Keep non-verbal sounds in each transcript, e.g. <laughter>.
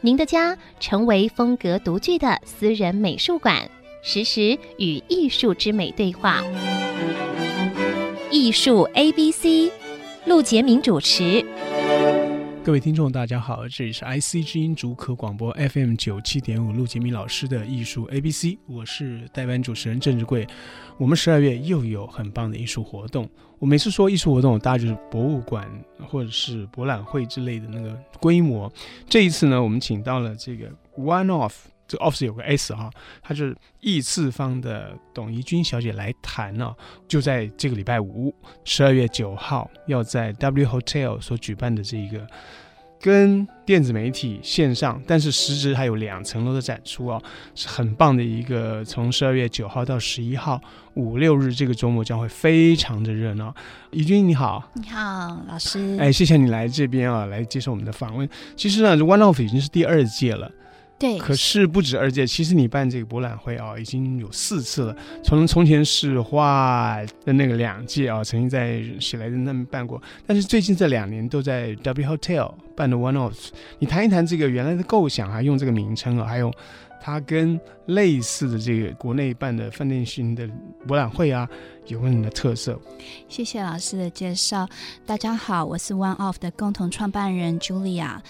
您的家成为风格独具的私人美术馆，实时与艺术之美对话。艺术 A B C，陆杰明主持。各位听众，大家好，这里是 IC 之音竹科广播 FM 九七点五，陆杰明老师的艺术 ABC，我是代班主持人郑志贵。我们十二月又有很棒的艺术活动。我每次说艺术活动，大概就是博物馆或者是博览会之类的那个规模。这一次呢，我们请到了这个 One Off，这 Off 有个 S 哈，它是艺次方的董怡君小姐来谈呢、就在这个礼拜五，十二月九号，要在 W Hotel 所举办的这一个。跟电子媒体线上，但是实质还有两层楼的展出哦，是很棒的一个。从十二月九号到十一号，五六日这个周末将会非常的热闹。怡君你好，你好，老师。哎，谢谢你来这边啊，来接受我们的访问。其实呢，One Off 已经是第二届了。对，可是不止二届，其实你办这个博览会啊，已经有四次了。从从前是画的那个两届啊，曾经在喜来登那边办过，但是最近这两年都在 W Hotel 办的 One of。你谈一谈这个原来的构想，啊用这个名称啊，还有。它跟类似的这个国内办的饭店型的博览会啊，有什么特色？谢谢老师的介绍。大家好，我是 One Off 的共同创办人 Julia。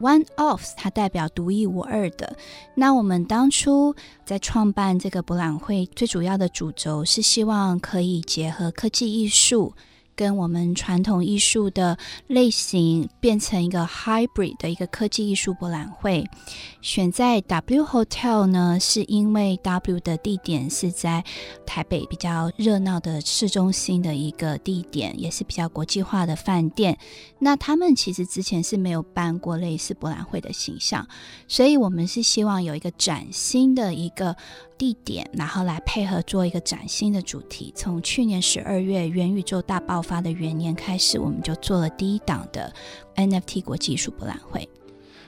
One Off 它代表独一无二的。那我们当初在创办这个博览会，最主要的主轴是希望可以结合科技艺术。跟我们传统艺术的类型变成一个 hybrid 的一个科技艺术博览会，选在 W Hotel 呢，是因为 W 的地点是在台北比较热闹的市中心的一个地点，也是比较国际化的饭店。那他们其实之前是没有办过类似博览会的形象，所以我们是希望有一个崭新的一个。地点，然后来配合做一个崭新的主题。从去年十二月元宇宙大爆发的元年开始，我们就做了第一档的 NFT 国际艺术博览会。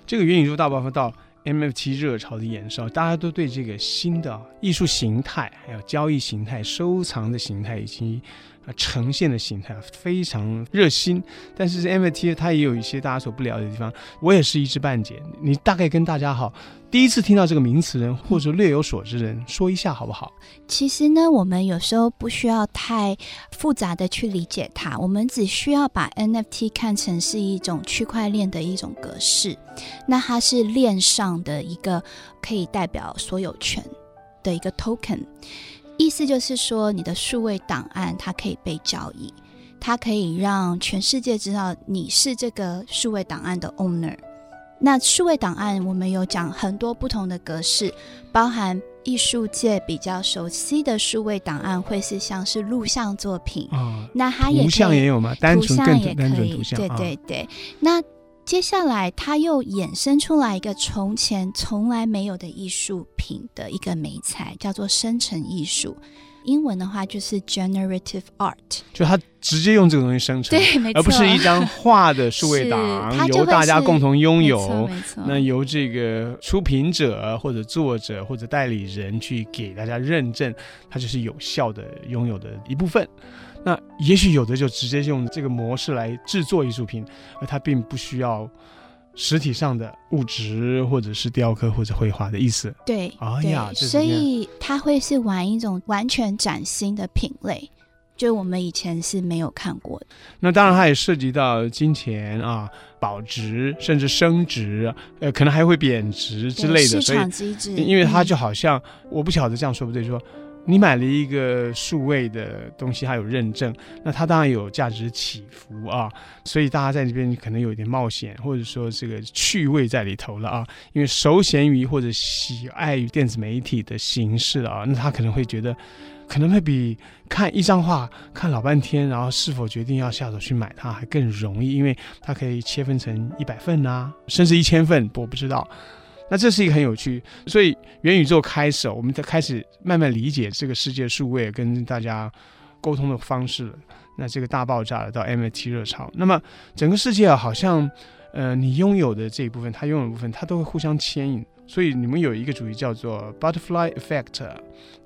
这个元宇宙大爆发到 NFT 热潮的延烧，大家都对这个新的艺术形态、还有交易形态、收藏的形态以及。呈现的形态非常热心，但是 NFT 它也有一些大家所不了解的地方。我也是一知半解，你大概跟大家好，第一次听到这个名词人或者略有所知人说一下好不好？其实呢，我们有时候不需要太复杂的去理解它，我们只需要把 NFT 看成是一种区块链的一种格式，那它是链上的一个可以代表所有权的一个 token。意思就是说，你的数位档案它可以被交易，它可以让全世界知道你是这个数位档案的 owner。那数位档案我们有讲很多不同的格式，包含艺术界比较熟悉的数位档案会是像是录像作品，哦、那它也图像也有吗？单纯更图像也可以，对对对。哦、那接下来，它又衍生出来一个从前从来没有的艺术品的一个美材，叫做生成艺术。英文的话就是 generative art，就它直接用这个东西生成，对，没错，而不是一张画的数位档，由大家共同拥有。那由这个出品者或者作者或者代理人去给大家认证，它就是有效的拥有的一部分。那也许有的就直接用这个模式来制作艺术品，而它并不需要实体上的物质，或者是雕刻或者绘画的意思。对，哎呀，所以它会是玩一种完全崭新的品类，就我们以前是没有看过的。那当然，它也涉及到金钱啊、保值甚至升值，呃，可能还会贬值之类的。市场机制，因为它就好像，嗯、我不晓得这样说不对，说。你买了一个数位的东西，它有认证，那它当然有价值起伏啊，所以大家在这边可能有一点冒险，或者说这个趣味在里头了啊。因为熟闲于或者喜爱于电子媒体的形式啊，那他可能会觉得，可能会比看一张画看老半天，然后是否决定要下手去买它还更容易，因为它可以切分成一百份啊，甚至一千份，我不知道。那这是一个很有趣，所以元宇宙开始，我们才开始慢慢理解这个世界数位跟大家沟通的方式。那这个大爆炸了到 MIT 热潮，那么整个世界啊，好像呃，你拥有的这一部分，他拥有的部分，它都会互相牵引。所以你们有一个主题叫做 Butterfly Effect，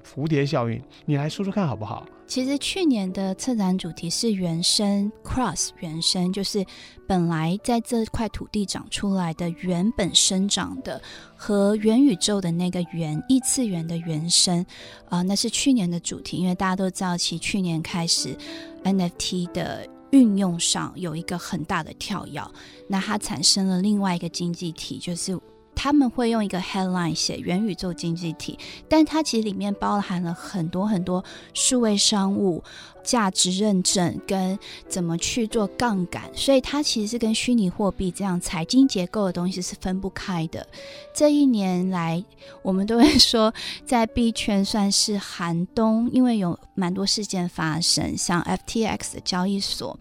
蝴蝶效应，你来说说看好不好？其实去年的策展主题是原生 Cross，原生就是本来在这块土地长出来的原本生长的和元宇宙的那个元异次元的原生啊、那是去年的主题，因为大家都知道，其去年开始 NFT 的运用上有一个很大的跳跃，那它产生了另外一个经济体，就是。他们会用一个 headline 写元宇宙经济体，但它其实里面包含了很多很多数位商务、价值认证跟怎么去做杠杆，所以它其实是跟虚拟货币这样财经结构的东西是分不开的。这一年来，我们都会说在币圈算是寒冬，因为有蛮多事件发生，像 FTX 的交易所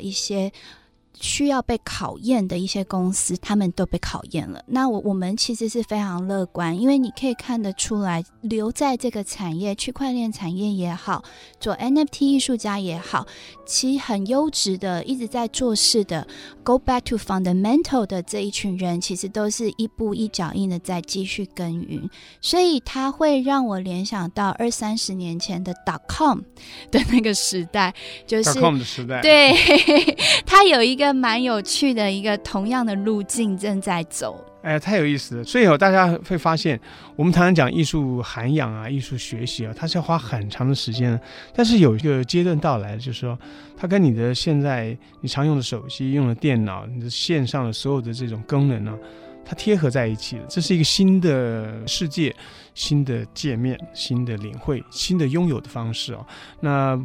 一些。需要被考验的一些公司，他们都被考验了。那我我们其实是非常乐观，因为你可以看得出来，留在这个产业，区块链产业也好，做 NFT 艺术家也好，其实很优质的，一直在做事的，Go back to fundamental 的这一群人，其实都是一步一脚印的在继续耕耘。所以它会让我联想到二三十年前的 dot com 的那个时代，就是 dot com 的时代，对，<laughs> 它有一个。蛮有趣的一个同样的路径正在走，哎，太有意思了。所以哦，大家会发现，我们常常讲艺术涵养啊，艺术学习啊，它是要花很长的时间。但是有一个阶段到来，就是说，它跟你的现在你常用的手机、用的电脑、你的线上的所有的这种功能呢，它贴合在一起了。这是一个新的世界、新的界面、新的领会、新的拥有的方式哦。那。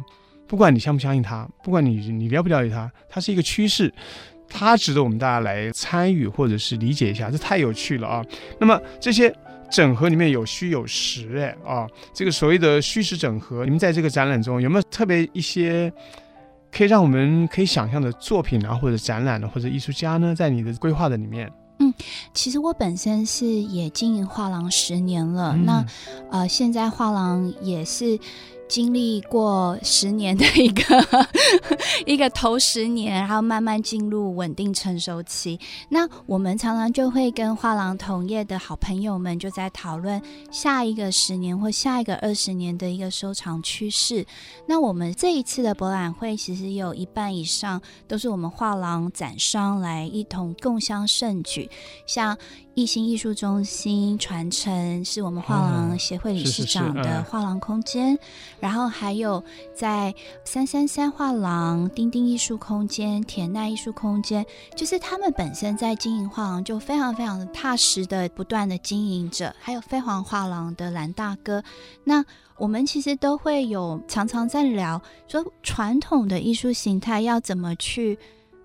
不管你相不相信它，不管你你了不了解它，它是一个趋势，它值得我们大家来参与或者是理解一下，这太有趣了啊！那么这些整合里面有虚有实，哎啊，这个所谓的虚实整合，你们在这个展览中有没有特别一些可以让我们可以想象的作品啊，或者展览的或者艺术家呢，在你的规划的里面？嗯，其实我本身是也经营画廊十年了，嗯、那呃，现在画廊也是。经历过十年的一个 <laughs> 一个头十年，然后慢慢进入稳定成熟期。那我们常常就会跟画廊同业的好朋友们就在讨论下一个十年或下一个二十年的一个收藏趋势。那我们这一次的博览会，其实有一半以上都是我们画廊展商来一同共襄盛举，像。艺兴艺术中心传承是我们画廊协会理事长的画廊空间，然后还有在三三三画廊、丁丁艺术空间、田奈艺术空间，就是他们本身在经营画廊就非常非常的踏实的不断的经营着，还有飞黄画廊的蓝大哥，那我们其实都会有常常在聊说传统的艺术形态要怎么去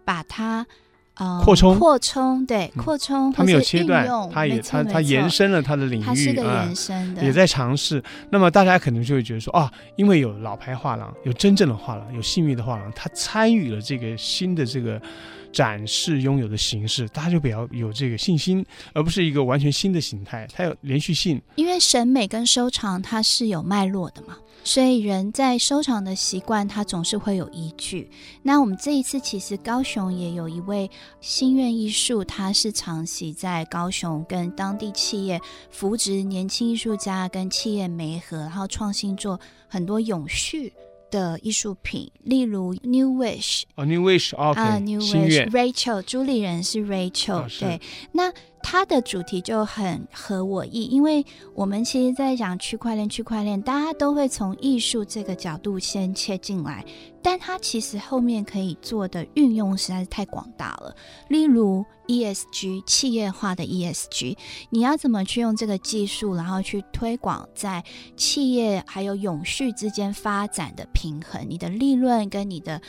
把它。呃，扩充，扩充，对，扩充，它没有切断，它也，它，它延伸了它的领域，它是个延伸的，嗯，也在尝试。那么大家可能就会觉得说，啊，因为有老牌画廊，有真正的画廊，有信誉的画廊，它参与了这个新的这个展示拥有的形式，大家就比较有这个信心，而不是一个完全新的形态，它有连续性。因为审美跟收藏它是有脉络的嘛。所以人在收藏的习惯，它总是会有依据。那我们这一次其实高雄也有一位心愿艺术，他是长期在高雄跟当地企业扶植年轻艺术家跟企业媒合，然后创新做很多永续的艺术品，例如 New Wish 啊、oh，New Wish 啊、okay，New Wish，Rachel 朱丽人是 Rachel，、oh, 对，那。它的主题就很合我意，因为我们其实，在讲区块链，区块链大家都会从艺术这个角度先切进来，但它其实后面可以做的运用实在是太广大了。例如 ESG 企业化的 ESG，你要怎么去用这个技术，然后去推广在企业还有永续之间发展的平衡，你的利润跟你的。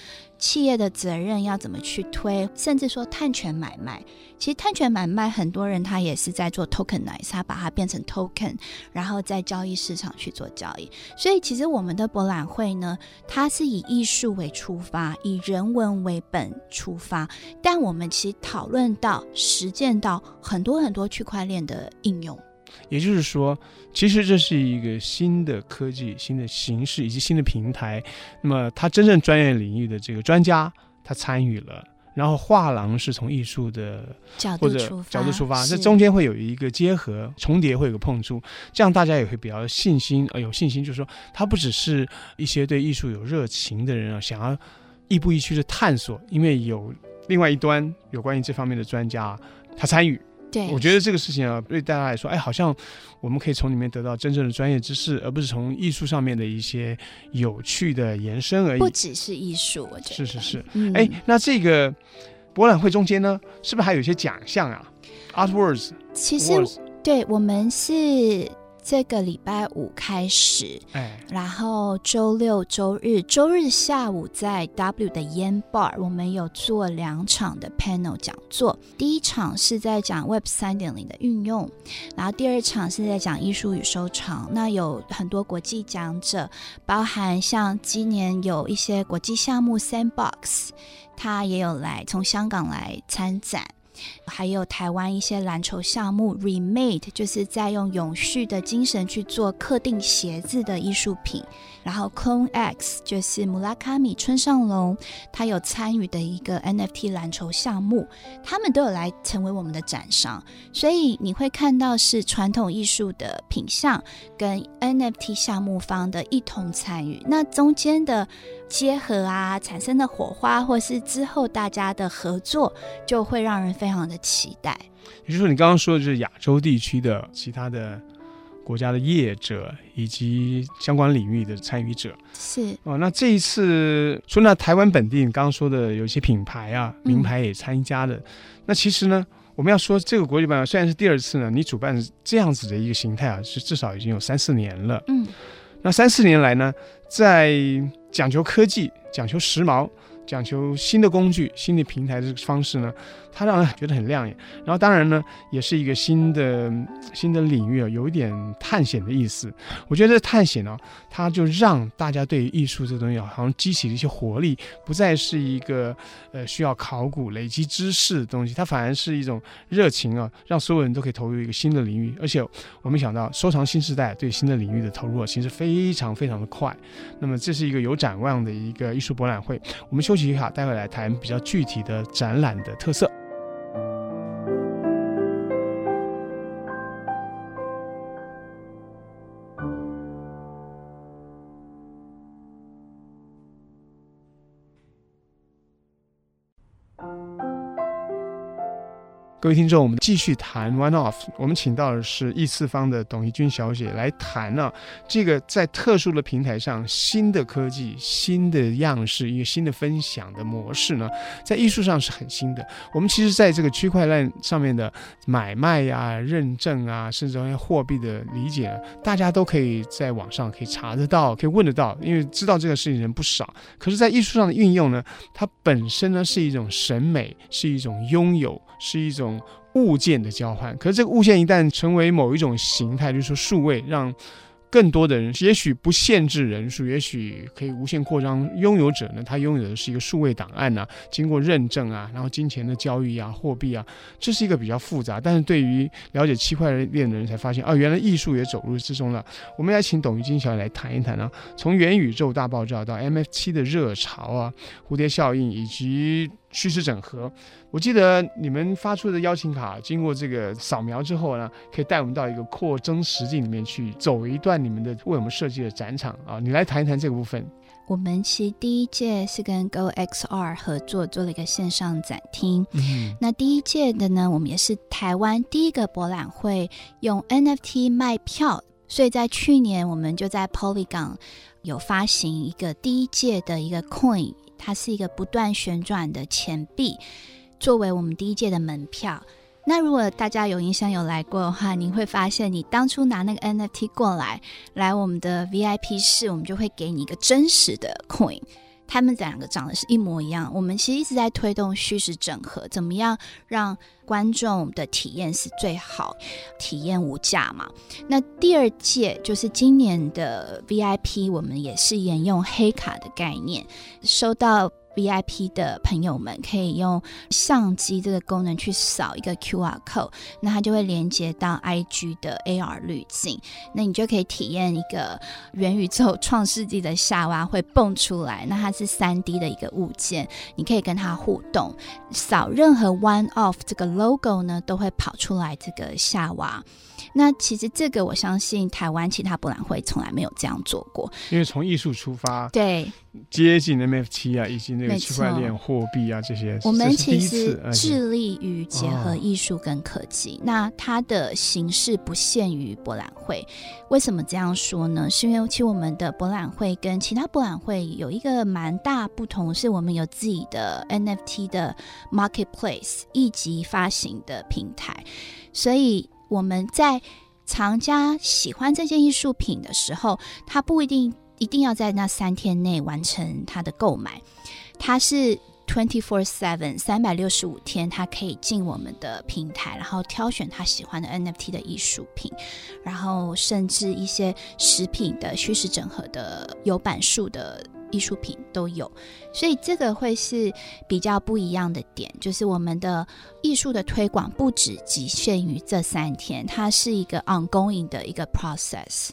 企业的责任要怎么去推，甚至说碳权买卖。其实碳权买卖，很多人他也是在做 tokenize，他把它变成 token，然后在交易市场去做交易。所以其实我们的博览会呢，它是以艺术为出发，以人文为本出发，但我们其实讨论到、实践到很多很多区块链的应用。也就是说，其实这是一个新的科技、新的形式以及新的平台。那么，他真正专业领域的这个专家，他参与了。然后画廊是从艺术的角度出发，角度出发，这中间会有一个结合、重叠，会有个碰触，这样大家也会比较信心，呃，有信心，就是说，他不只是一些对艺术有热情的人啊，想要亦步亦趋的探索，因为有另外一端有关于这方面的专家，他参与。对，我觉得这个事情啊，对大家来说，哎，好像我们可以从里面得到真正的专业知识，而不是从艺术上面的一些有趣的延伸而已。不只是艺术，我觉得是是是。哎、嗯，那这个博览会中间呢，是不是还有一些奖项啊？Artworks，其实对我们是。这个礼拜五开始，哎，然后周六、周日，周日下午在 W 的烟 Bar，我们有做两场的 panel 讲座。第一场是在讲 Web 三点零的运用，然后第二场是在讲艺术与收藏。那有很多国际讲者，包含像今年有一些国际项目 Sandbox，他也有来从香港来参展。还有台湾一些篮球项目，Remade 就是在用永续的精神去做特定鞋子的艺术品。然后 Clone X 就是穆拉卡米村上隆，他有参与的一个 NFT 蓝筹项目，他们都有来成为我们的展商，所以你会看到是传统艺术的品相跟 NFT 项目方的一同参与，那中间的结合啊，产生的火花，或是之后大家的合作，就会让人非常的期待。也就是说，你刚刚说的就是亚洲地区的其他的。国家的业者以及相关领域的参与者。是。哦，那这一次除了台湾本地，你刚刚说的有些品牌啊、名牌也参加的，嗯、那其实呢，我们要说这个国际办虽然是第二次呢，你主办这样子的一个形态啊，是至少已经有三四年了。嗯，那三四年来呢，在讲求科技、讲求时髦、讲求新的工具、新的平台的这个方式呢。它让人觉得很亮眼，然后当然呢，也是一个新的新的领域啊，有一点探险的意思。我觉得探险呢、它就让大家对于艺术这东西，好像激起了一些活力，不再是一个呃需要考古累积知识的东西，它反而是一种热情啊，让所有人都可以投入一个新的领域。而且我们想到收藏新时代对新的领域的投入啊，其实非常非常的快。那么这是一个有展望的一个艺术博览会。我们休休息一下，待会来谈比较具体的展览的特色。各位听众，我们继续谈 One Off。我们请到的是艺次方的董怡君小姐来谈呢、这个在特殊的平台上新的科技、新的样式、一个新的分享的模式呢，在艺术上是很新的。我们其实在这个区块链上面的买卖呀、认证啊，甚至于货币的理解，大家都可以在网上可以查得到，可以问得到，因为知道这个事情人不少。可是，在艺术上的运用呢，它本身呢是一种审美，是一种拥有，是一种。物件的交换，可是这个物件一旦成为某一种形态，就是说数位，让更多的人，也许不限制人数，也许可以无限扩张。拥有者呢，他拥有的是一个数位档案啊，经过认证啊，然后金钱的交易啊，货币啊，这是一个比较复杂。但是对于了解区块链的人才发现，啊，原来艺术也走入之中了。我们来请董玉金小姐来谈一谈啊，从元宇宙大爆炸到 NFT 的热潮啊，蝴蝶效应以及虚实整合。我记得你们发出的邀请卡，经过这个扫描之后呢，可以带我们到一个扩增实境里面去走一段你们的为我们设计的展场啊，你来谈一谈这个部分。我们其实第一届是跟 GoXR 合作做了一个线上展厅，嗯、那第一届的呢，我们也是台湾第一个博览会用 NFT 卖票，所以在去年我们就在 Polygon 有发行一个第一届的一个 Coin，它是一个不断旋转的钱币。作为我们第一届的门票，那如果大家有印象有来过的话，你会发现你当初拿那个 NFT 过来，来我们的 VIP 室，我们就会给你一个真实的 coin。他们两个长得是一模一样。我们其实一直在推动叙事整合，怎么样让观众的体验是最好，体验无价嘛？那第二届就是今年的 VIP，我们也是沿用黑卡的概念，收到。VIP 的朋友们可以用相机这个功能去扫一个 QR code，那它就会连接到 IG 的 AR 滤镜，那你就可以体验一个元宇宙创世纪的夏娃会蹦出来，那它是 3D 的一个物件，你可以跟它互动，扫任何 One Off 这个 logo 呢，都会跑出来这个夏娃。那其实这个我相信台湾其他博览会从来没有这样做过，因为从艺术出发，对，接近 NFT 啊，以及那个区块链货币啊这些，我们其实致力于结合艺术跟科技。哦、那它的形式不限于博览会，为什么这样说呢？是因为其实我们的博览会跟其他博览会有一个蛮大不同，是我们有自己的 NFT 的 marketplace 一级发行的平台，所以。我们在藏家喜欢这件艺术品的时候，他不一定一定要在那三天内完成他的购买，他是 twenty four seven 三百六十五天，他可以进我们的平台，然后挑选他喜欢的 NFT 的艺术品，然后甚至一些食品的虚实整合的有版数的。艺术品都有，所以这个会是比较不一样的点，就是我们的艺术的推广不只局限于这三天，它是一个 ongoing 的一个 process。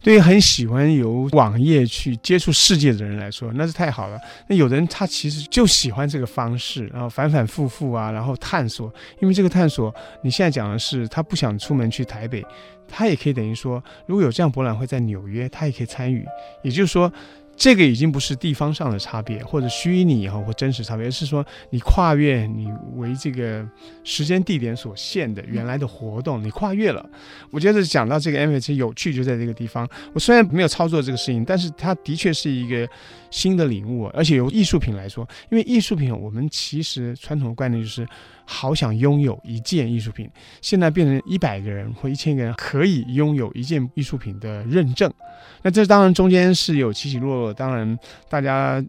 对于很喜欢由网页去接触世界的人来说，那是太好了。那有的人他其实就喜欢这个方式，然后反反复复啊，然后探索。因为这个探索，你现在讲的是他不想出门去台北，他也可以等于说，如果有这样博览会在纽约，他也可以参与。也就是说。这个已经不是地方上的差别，或者虚拟哈或真实差别，而是说你跨越你为这个时间地点所限的原来的活动，你跨越了。我觉得讲到这个 NFT 有趣就在这个地方。我虽然没有操作这个事情，但是它的确是一个新的领悟，而且由艺术品来说，因为艺术品我们其实传统的观念就是。好想拥有一件艺术品，现在变成一百个人或一千个人可以拥有一件艺术品的认证。那这当然中间是有起起落落，当然大家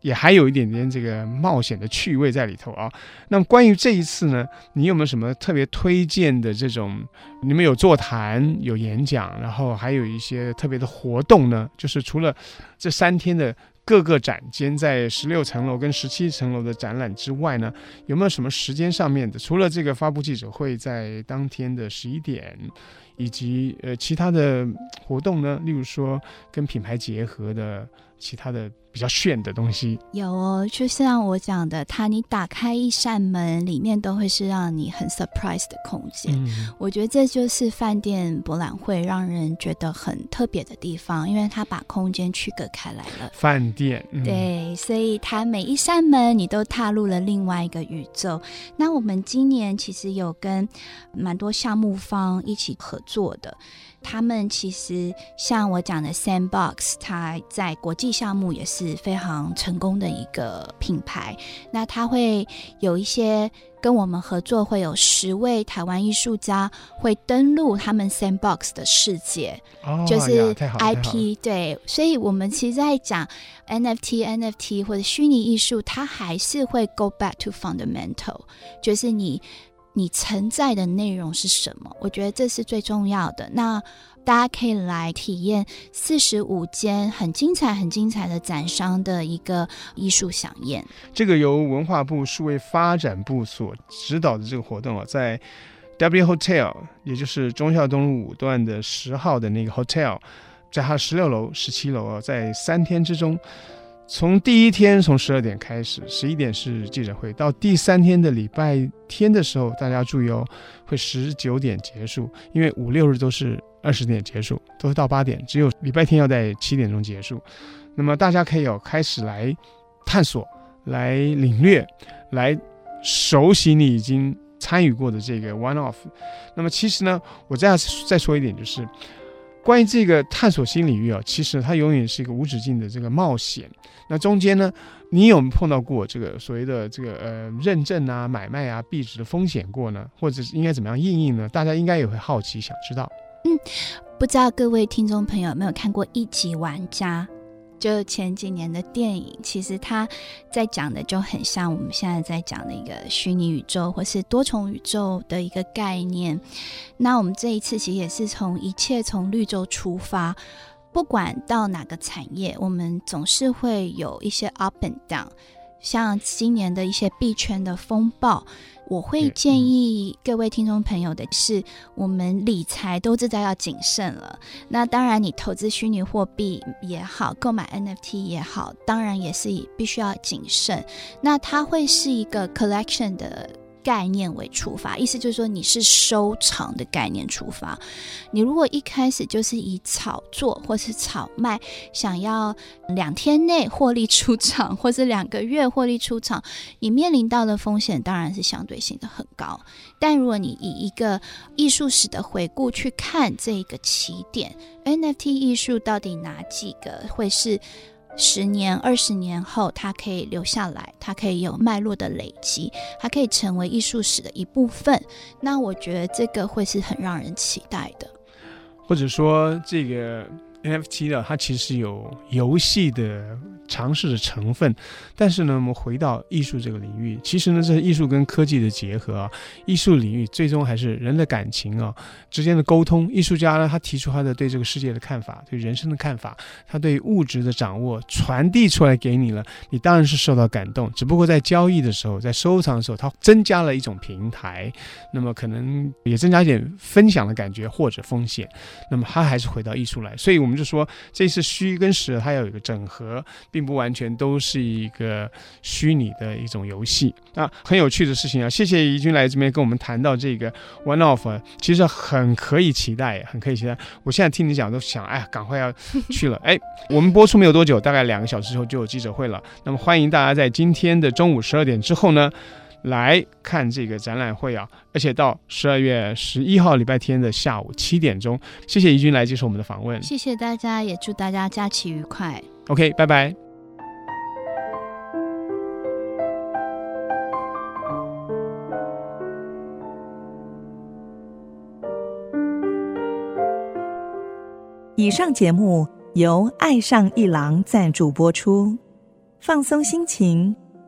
也还有一点点这个冒险的趣味在里头啊。那么关于这一次呢，你有没有什么特别推荐的这种？你们有座谈、有演讲，然后还有一些特别的活动呢？就是除了这三天的。各个展间在十六层楼跟十七层楼的展览之外呢，有没有什么时间上面的？除了这个发布记者会在当天的十一点，以及呃其他的活动呢？例如说跟品牌结合的其他的。比较炫的东西有哦，就像我讲的，它你打开一扇门，里面都会是让你很 surprise 的空间。嗯，我觉得这就是饭店博览会让人觉得很特别的地方，因为它把空间区隔开来了。饭店，嗯，对，所以它每一扇门你都踏入了另外一个宇宙。那我们今年其实有跟蛮多项目方一起合作的。他们其实像我讲的 Sandbox，它在国际项目也是非常成功的一个品牌。那它会有一些跟我们合作，会有十位台湾艺术家会登录他们 Sandbox 的世界，哦、就是 IP。对，所以我们其实在讲 NFT、NFT 或者虚拟艺术，它还是会 go back to fundamental，就是你。你承载的内容是什么？我觉得这是最重要的。那大家可以来体验四十五间很精彩、很精彩的展商的一个艺术饗宴。这个由文化部数位发展部所指导的这个活动啊，在 W Hotel，也就是忠孝东路五段的十号的那个 Hotel，在它十六楼、十七楼啊，在三天之中。从第一天从十二点开始，十一点是记者会，到第三天的礼拜天的时候，大家注意哦，会十九点结束，因为五六日都是二十点结束，都是到八点，只有礼拜天要在七点钟结束。那么大家可以有开始来探索、来领略、来熟悉你已经参与过的这个 one off。那么其实呢，我再再说一点就是。关于这个探索新领域啊，其实它永远是一个无止境的这个冒险。那中间呢，你有没有碰到过这个所谓的这个呃认证啊、买卖啊、币值的风险过呢？或者是应该怎么样应应呢？大家应该也会好奇，想知道。嗯，不知道各位听众朋友有没有看过《一级玩家》就前几年的电影，其实它在讲的就很像我们现在在讲的一个虚拟宇宙或是多重宇宙的一个概念。那我们这一次其实也是从一切从绿洲出发，不管到哪个产业，我们总是会有一些 up and down。像今年的一些币圈的风暴，我会建议各位听众朋友的是，我们理财都知道要谨慎了。那当然，你投资虚拟货币也好，购买 NFT 也好，当然也是必须要谨慎。那它会是一个 collection 的。概念为出发，意思就是说你是收藏的概念出发。你如果一开始就是以炒作或是炒卖，想要两天内获利出场，或是两个月获利出场，你面临到的风险当然是相对性的很高。但如果你以一个艺术史的回顾去看这个起点，NFT 艺术到底哪几个会是？十年、二十年后，它可以留下来，它可以有脉络的累积，它可以成为艺术史的一部分。那我觉得这个会是很让人期待的，或者说这个。NFT 的它其实有游戏的尝试的成分，但是呢，我们回到艺术这个领域，其实呢，这是艺术跟科技的结合啊。艺术领域最终还是人的感情啊之间的沟通。艺术家呢，他提出他的对这个世界的看法，对人生的看法，他对物质的掌握传递出来给你了，你当然是受到感动。只不过在交易的时候，在收藏的时候，它增加了一种平台，那么可能也增加一点分享的感觉或者风险。那么它还是回到艺术来，所以我们。我们就说，这次虚跟实它要有一个整合，并不完全都是一个虚拟的一种游戏啊。很有趣的事情啊！谢谢怡君来这边跟我们谈到这个 One Off，其实很可以期待，很可以期待。我现在听你讲都想，哎，赶快要去了。<laughs> 哎，我们播出没有多久，大概两个小时之后就有记者会了。那么欢迎大家在今天的中午十二点之后呢，来看这个展览会啊，而且到十二月十一号礼拜天的下午七点钟，谢谢怡君来接受我们的访问，谢谢大家，也祝大家假期愉快。OK，拜拜。以上节目由爱上一郎赞助播出，放松心情。